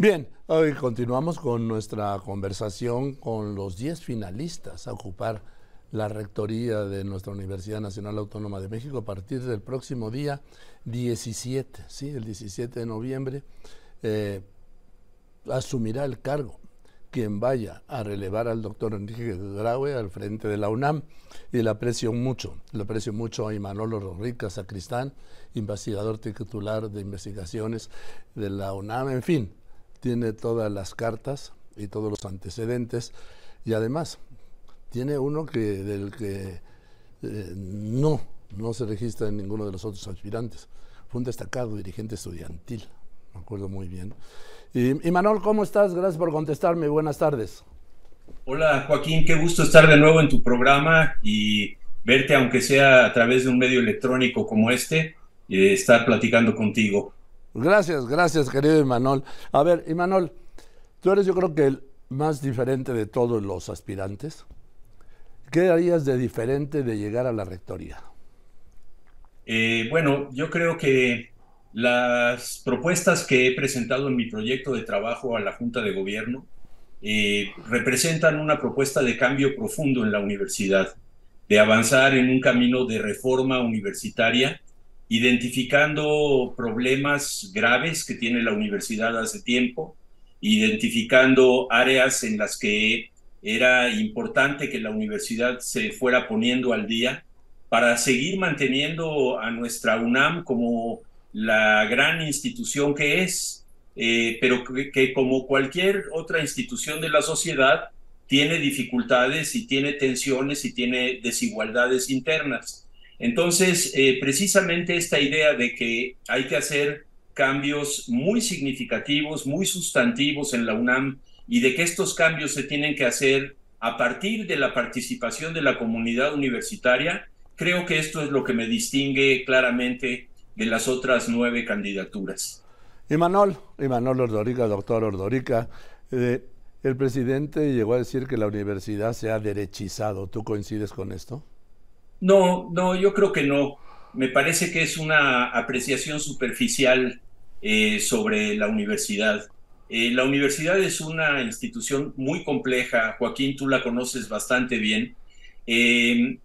Bien, hoy continuamos con nuestra conversación con los 10 finalistas a ocupar la rectoría de nuestra Universidad Nacional Autónoma de México a partir del próximo día 17, ¿sí? el 17 de noviembre, eh, asumirá el cargo quien vaya a relevar al doctor Enrique Graue al frente de la UNAM y le aprecio mucho, le aprecio mucho a Imanolo Rorrica Sacristán, investigador titular de investigaciones de la UNAM, en fin, tiene todas las cartas y todos los antecedentes y además tiene uno que del que eh, no, no se registra en ninguno de los otros aspirantes. Fue un destacado dirigente estudiantil, me acuerdo muy bien. Y, y Manuel, ¿cómo estás? Gracias por contestarme. Buenas tardes. Hola Joaquín, qué gusto estar de nuevo en tu programa y verte, aunque sea a través de un medio electrónico como este, y estar platicando contigo. Gracias, gracias, querido Imanol. A ver, Imanol, tú eres yo creo que el más diferente de todos los aspirantes. ¿Qué harías de diferente de llegar a la rectoría? Eh, bueno, yo creo que las propuestas que he presentado en mi proyecto de trabajo a la Junta de Gobierno eh, representan una propuesta de cambio profundo en la universidad, de avanzar en un camino de reforma universitaria identificando problemas graves que tiene la universidad hace tiempo, identificando áreas en las que era importante que la universidad se fuera poniendo al día para seguir manteniendo a nuestra UNAM como la gran institución que es, eh, pero que, que como cualquier otra institución de la sociedad tiene dificultades y tiene tensiones y tiene desigualdades internas. Entonces, eh, precisamente esta idea de que hay que hacer cambios muy significativos, muy sustantivos en la UNAM y de que estos cambios se tienen que hacer a partir de la participación de la comunidad universitaria, creo que esto es lo que me distingue claramente de las otras nueve candidaturas. Imanol, Imanol Ordorica, doctor Ordorica, eh, el presidente llegó a decir que la universidad se ha derechizado. ¿Tú coincides con esto? No, no, yo creo que no. Me parece que es una apreciación superficial eh, sobre la universidad. Eh, la universidad es una institución muy compleja, Joaquín, tú la conoces bastante bien. Em,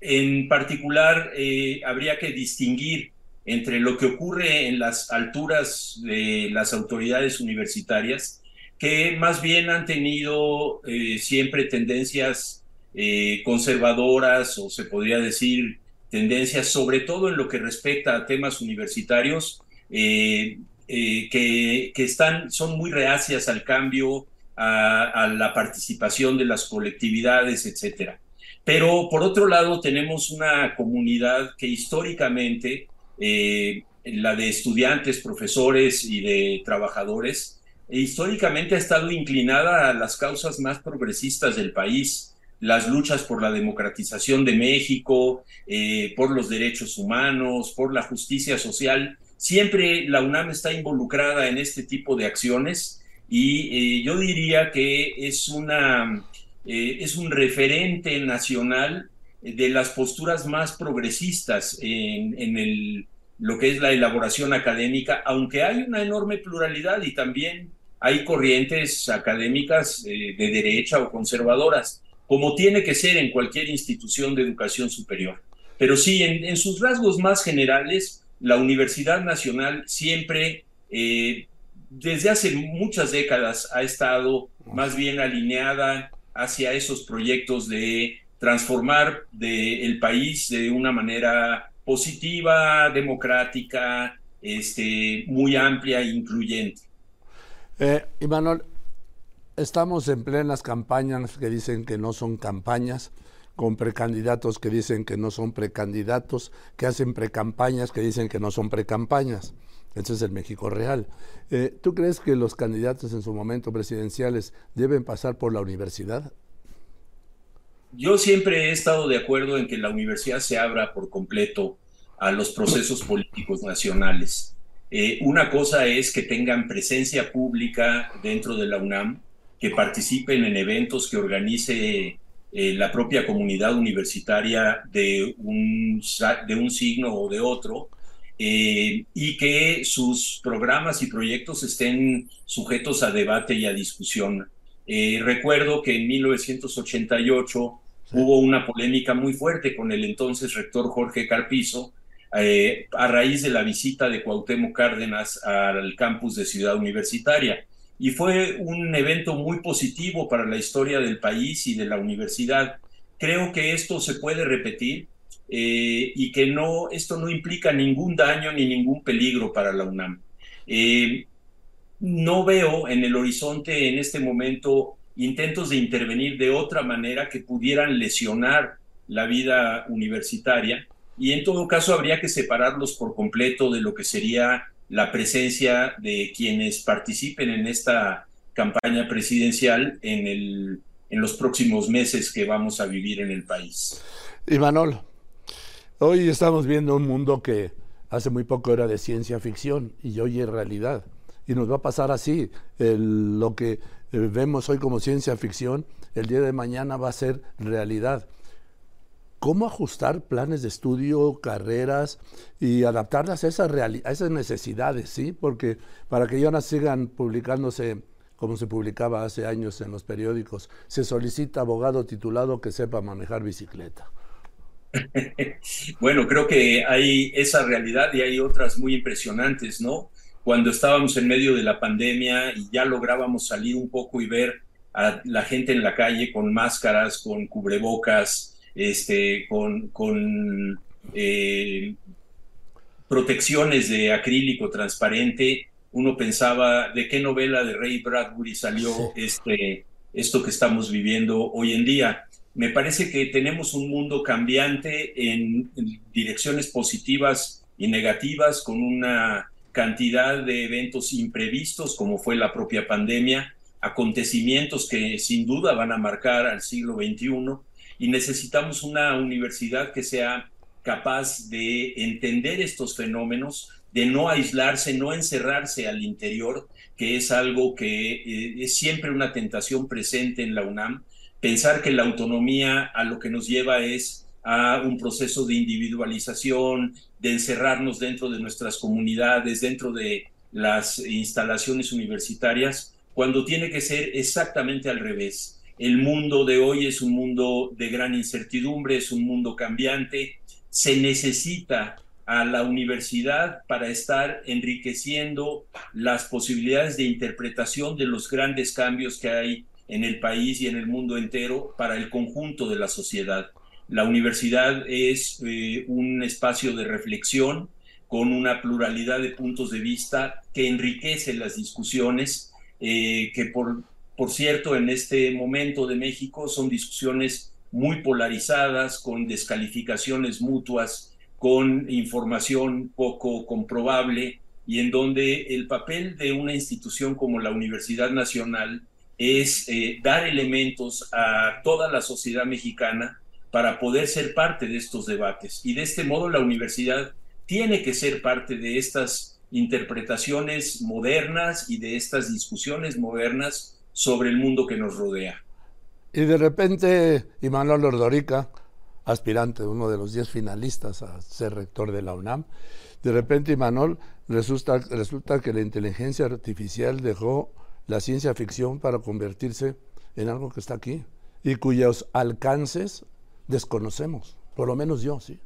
en particular, eh, habría que distinguir entre lo que ocurre en las alturas de las autoridades universitarias, que más bien han tenido siempre tendencias eh, conservadoras o se podría decir tendencias, sobre todo en lo que respecta a temas universitarios, eh, eh, que, que, están, son muy reacias al cambio, a, a, la participación de las colectividades, etcétera. Pero por otro lado, tenemos una comunidad que históricamente, la de estudiantes, profesores y de trabajadores, históricamente ha estado inclinada a las causas más progresistas del país las luchas por la democratización de México, eh, por los derechos humanos, por la justicia social. Siempre la UNAM está involucrada en este tipo de acciones y eh, yo diría que es, una, eh, es un referente nacional de las posturas más progresistas en, en el, lo que es la elaboración académica, aunque hay una enorme pluralidad y también hay corrientes académicas de derecha o conservadoras como tiene que ser en cualquier institución de educación superior. Pero sí, en, sus rasgos más generales, la Universidad Nacional siempre, eh, desde hace muchas décadas, ha estado más bien alineada hacia esos proyectos de transformar el país de una manera positiva, democrática, este, muy amplia e incluyente. Eh, Imanol, Estamos en plenas campañas que dicen que no son campañas, con precandidatos que dicen que no son precandidatos, que hacen precampañas que dicen que no son precampañas. Ese es el México real. Eh, ¿Tú crees que los candidatos en su momento presidenciales deben pasar por la universidad? Yo siempre he estado de acuerdo en que la universidad se abra por completo a los procesos políticos nacionales. Eh, una cosa es que tengan presencia pública dentro de la UNAM que participen en eventos que organice eh, la propia comunidad universitaria de un, de un signo o de otro. eh, y que sus programas y proyectos estén sujetos a debate y a discusión. Eh, recuerdo que en 1988 hubo una polémica muy fuerte con el entonces rector Jorge Carpizo a raíz de la visita de Cuauhtémoc Cárdenas al campus de Ciudad Universitaria. Y fue un evento muy positivo para la historia del país y de la universidad. Creo que esto se puede repetir eh, y que no, esto no implica ningún daño ni ningún peligro para la UNAM. Eh, no veo en el horizonte en este momento intentos de intervenir de otra manera que pudieran lesionar la vida universitaria y en todo caso habría que separarlos por completo de lo que sería la presencia de quienes participen en esta campaña presidencial en, el, en los próximos meses que vamos a vivir en el país. Y Manol, hoy estamos viendo un mundo que hace muy poco era de ciencia ficción y hoy es realidad. Y nos va a pasar así. lo que eh, vemos hoy como ciencia ficción, el día de mañana va a ser realidad cómo ajustar planes de estudio, carreras y adaptarlas a esas, necesidades, ¿sí? Porque para que ya no sigan publicándose como se publicaba hace años en los periódicos, se solicita abogado titulado que sepa manejar bicicleta. bueno, creo que hay esa realidad y hay otras muy impresionantes, ¿no? Cuando estábamos en medio de la pandemia y ya lográbamos salir un poco y ver a la gente en la calle con máscaras, con cubrebocas, este, con, con eh, protecciones de acrílico transparente, uno pensaba de qué novela de Ray Bradbury salió este, esto que estamos viviendo hoy en día. Me parece que tenemos un mundo cambiante en, direcciones positivas y negativas, con una cantidad de eventos imprevistos, como fue la propia pandemia, acontecimientos que sin duda van a marcar al siglo XXI y necesitamos una universidad que sea capaz de entender estos fenómenos, de no aislarse, no encerrarse al interior, que es algo que eh, es siempre una tentación presente en la UNAM. Pensar que la autonomía a lo que nos lleva es a un proceso de individualización, de encerrarnos dentro de nuestras comunidades, dentro de las instalaciones universitarias, cuando tiene que ser exactamente al revés el mundo de hoy es un mundo de gran incertidumbre, es un mundo cambiante. Se necesita a la universidad para estar enriqueciendo las posibilidades de interpretación de los grandes cambios que hay en el país y en el mundo entero para el conjunto de la sociedad. La universidad es eh, un espacio de reflexión con una pluralidad de puntos de vista que enriquece las discusiones, eh, que por por cierto, en este momento de México son discusiones muy polarizadas, con descalificaciones mutuas, con información poco comprobable y en donde el papel de una institución como la Universidad Nacional es eh, dar elementos a toda la sociedad mexicana para poder ser parte de estos debates. Y de este modo la universidad tiene que ser parte de estas interpretaciones modernas y de estas discusiones modernas sobre el mundo que nos rodea. Y de repente, Imanol Ordorica, aspirante, uno de los diez finalistas a ser rector de la UNAM, de repente, Imanol, resulta, resulta que la inteligencia artificial dejó la ciencia ficción para convertirse en algo que está aquí y cuyos alcances desconocemos, por lo menos yo, sí.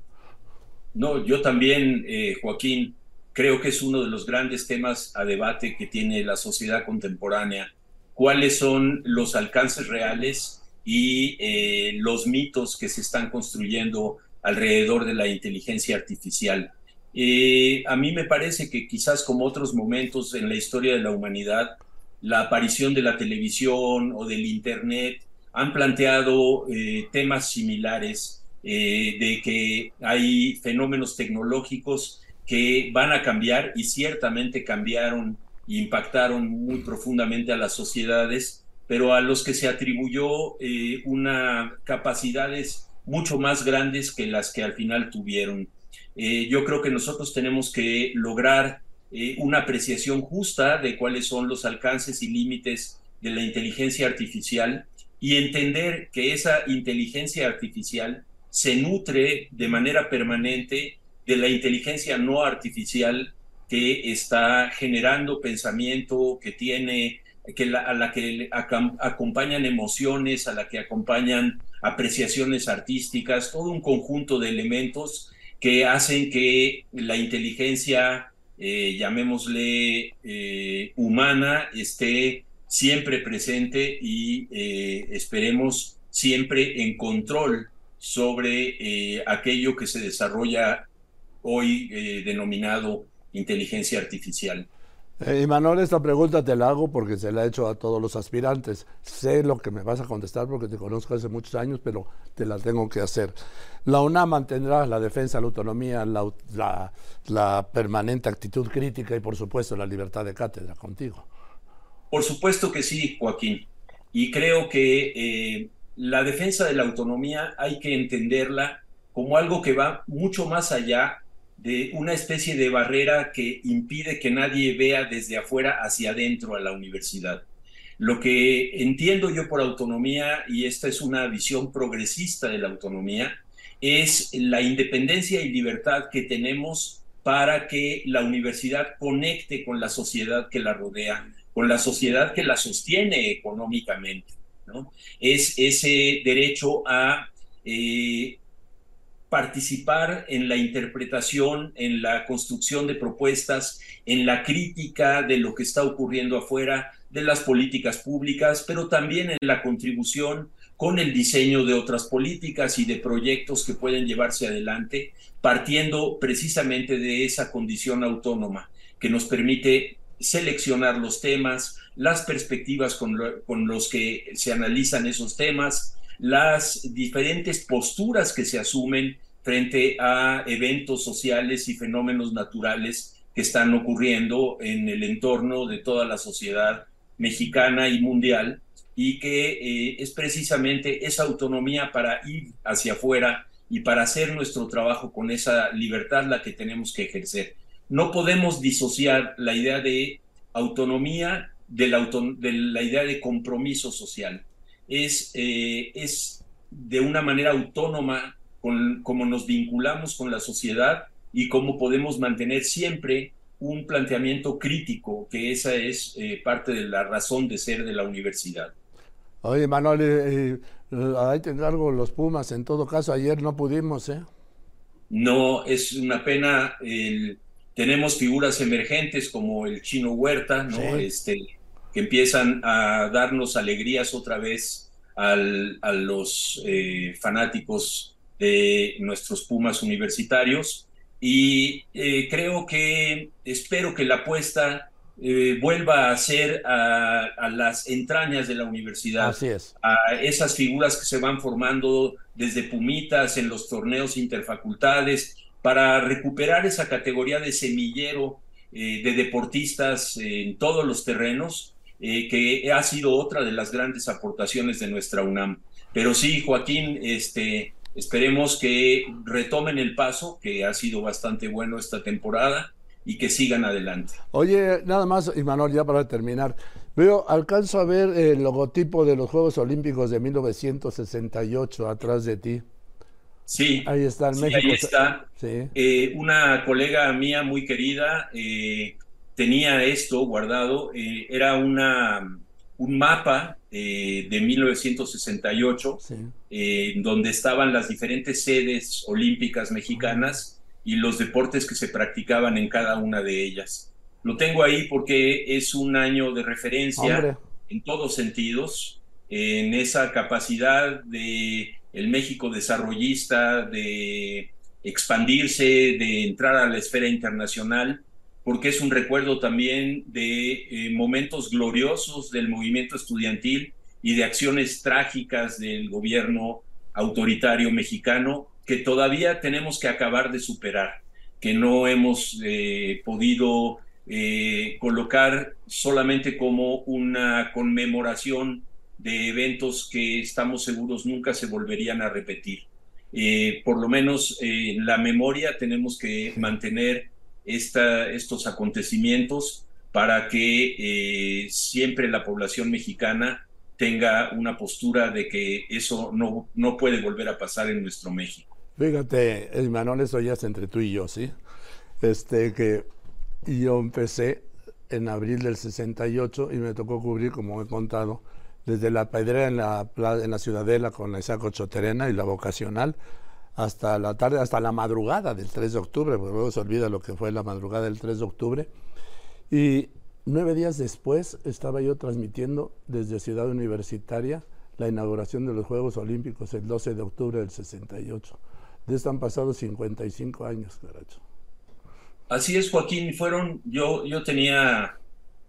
No, yo también, eh, Joaquín, creo que es uno de los grandes temas a debate que tiene la sociedad contemporánea cuáles son los alcances reales y eh, los mitos que se están construyendo alrededor de la inteligencia artificial. Eh, a mí me parece que quizás como otros momentos en la historia de la humanidad, la aparición de la televisión o del Internet han planteado eh, temas similares de que hay fenómenos tecnológicos que van a cambiar y ciertamente cambiaron impactaron muy profundamente a las sociedades, pero a los que se atribuyó eh, una capacidades mucho más grandes que las que al final tuvieron. Eh, yo creo que nosotros tenemos que lograr eh, una apreciación justa de cuáles son los alcances y límites de la inteligencia artificial y entender que esa inteligencia artificial se nutre de manera permanente de la inteligencia no artificial que está generando pensamiento, que tiene, que a la que acompañan emociones, a la que acompañan apreciaciones artísticas, todo un conjunto de elementos que hacen que la inteligencia, eh, llamémosle eh, humana, esté siempre presente y eh, esperemos siempre en control sobre aquello que se desarrolla hoy denominado inteligencia artificial. Eh, Manuel, esta pregunta te la hago porque se la he hecho a todos los aspirantes. Sé lo que me vas a contestar porque te conozco hace muchos años, pero te la tengo que hacer. La UNAM mantendrá la defensa de la autonomía, la, permanente actitud crítica y, por supuesto, la libertad de cátedra contigo. Por supuesto que sí, Joaquín. Y creo que eh, la defensa de la autonomía hay que entenderla como algo que va mucho más allá de una especie de barrera que impide que nadie vea desde afuera hacia adentro a la universidad. Lo que entiendo yo por autonomía, y esta es una visión progresista de la autonomía, es la independencia y libertad que tenemos para que la universidad conecte con la sociedad que la rodea, con la sociedad que la sostiene económicamente. ¿no? Es ese derecho a eh, participar en la interpretación, en la construcción de propuestas, en la crítica de lo que está ocurriendo afuera, de las políticas públicas, pero también en la contribución con el diseño de otras políticas y de proyectos que pueden llevarse adelante, partiendo precisamente de esa condición autónoma que nos permite seleccionar los temas, las perspectivas con, con los que se analizan esos temas, las diferentes posturas que se asumen frente a eventos sociales y fenómenos naturales que están ocurriendo en el entorno de toda la sociedad mexicana y mundial y que eh, es precisamente esa autonomía para ir hacia afuera y para hacer nuestro trabajo con esa libertad la que tenemos que ejercer. No podemos disociar la idea de autonomía de la, de la idea de compromiso social. Es, eh, es de una manera autónoma con cómo nos vinculamos con la sociedad y cómo podemos mantener siempre un planteamiento crítico, que esa es eh, parte de la razón de ser de la universidad. Oye, Manuel, eh, eh, ahí te encargo los Pumas. En todo caso, ayer no pudimos, ¿eh? No, es una pena. tenemos figuras emergentes como el Chino Huerta, ¿no? Este, que empiezan a darnos alegrías otra vez al, a los fanáticos de nuestros Pumas universitarios y eh, creo que espero que la apuesta eh, vuelva a ser a, las entrañas de la universidad, Así es. a esas figuras que se van formando desde Pumitas en los torneos interfacultades para recuperar esa categoría de semillero eh, de deportistas en todos los terrenos, que ha sido otra de las grandes aportaciones de nuestra UNAM. Pero sí, Joaquín, este, Esperemos que retomen el paso, que ha sido bastante bueno esta temporada, y que sigan adelante. Oye, nada más, Imanol, ya para terminar. Veo, alcanzo a ver el logotipo de los Juegos Olímpicos de 1968 atrás de ti. Sí, ahí está el México. Ahí está. Eh, una colega mía muy querida eh, tenía esto guardado. Eh, era una, un mapa eh, de 1968, eh, donde estaban las diferentes sedes olímpicas mexicanas y los deportes que se practicaban en cada una de ellas. Lo tengo ahí porque es un año de referencia en todos sentidos, en esa capacidad de el México desarrollista de expandirse, de entrar a la esfera internacional porque es un recuerdo también de eh, momentos gloriosos del movimiento estudiantil y de acciones trágicas del gobierno autoritario mexicano que todavía tenemos que acabar de superar, que no hemos eh, podido eh, colocar solamente como una conmemoración de eventos que estamos seguros nunca se volverían a repetir. por lo menos en la memoria tenemos que mantener estos acontecimientos para que eh, siempre la población mexicana tenga una postura de que eso no, no puede volver a pasar en nuestro México. Fíjate, Manuel, eso ya es entre tú y yo, ¿sí? Este, que yo empecé en abril del 68 y me tocó cubrir, como he contado, desde la pedrera en la, en la Ciudadela con la Isaac Choterena y la vocacional hasta la tarde, hasta la madrugada del 3 de octubre, porque luego se olvida lo que fue la madrugada del 3 de octubre. Y nueve días después estaba yo transmitiendo desde Ciudad Universitaria la inauguración de los Juegos Olímpicos el 12 de octubre del 68. De esto han pasado 55 años, caracho. Así es, Joaquín. Fueron, yo, yo tenía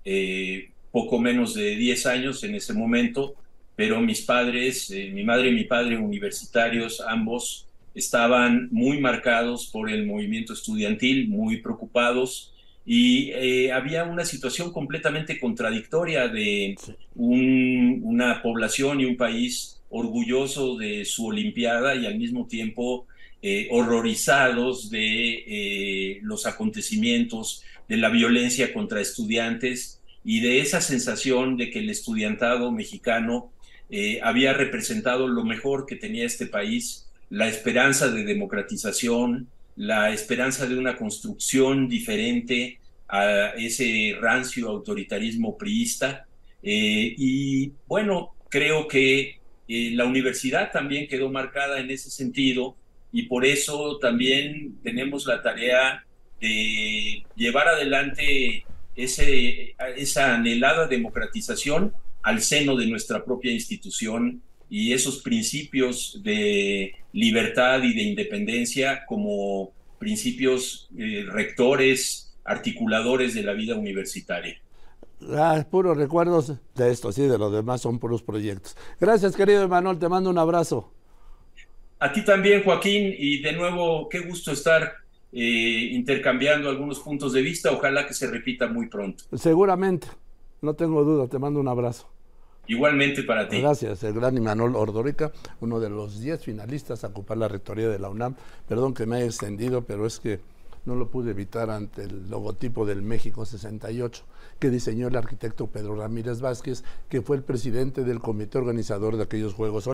eh, poco menos de 10 años en ese momento, pero mis padres, eh, mi madre y mi padre universitarios, ambos, estaban muy marcados por el movimiento estudiantil, muy preocupados, y eh, había una situación completamente contradictoria de una población y un país orgulloso de su Olimpiada y al mismo tiempo eh, horrorizados de eh, los acontecimientos, de la violencia contra estudiantes y de esa sensación de que el estudiantado mexicano había representado lo mejor que tenía este país, la esperanza de democratización, la esperanza de una construcción diferente a ese rancio autoritarismo priista. y bueno, creo que la universidad también quedó marcada en ese sentido y por eso también tenemos la tarea de llevar adelante ese, esa anhelada democratización al seno de nuestra propia institución y esos principios de libertad y de independencia como principios eh, rectores, articuladores de la vida universitaria. Ah, puros recuerdos de esto, sí, de los demás son puros proyectos. Gracias, querido Emanuel, te mando un abrazo. A ti también, Joaquín, y de nuevo, qué gusto estar eh, intercambiando algunos puntos de vista. Ojalá que se repita muy pronto. Seguramente, no tengo duda. Te mando un abrazo. Igualmente para ti. Gracias, el gran Imanol Ordórica, uno de los 10 finalistas a ocupar la rectoría de la UNAM. Perdón que me haya extendido, pero es que no lo pude evitar ante el logotipo del México 68 que diseñó el arquitecto Pedro Ramírez Vázquez, que fue el presidente del comité organizador de aquellos Juegos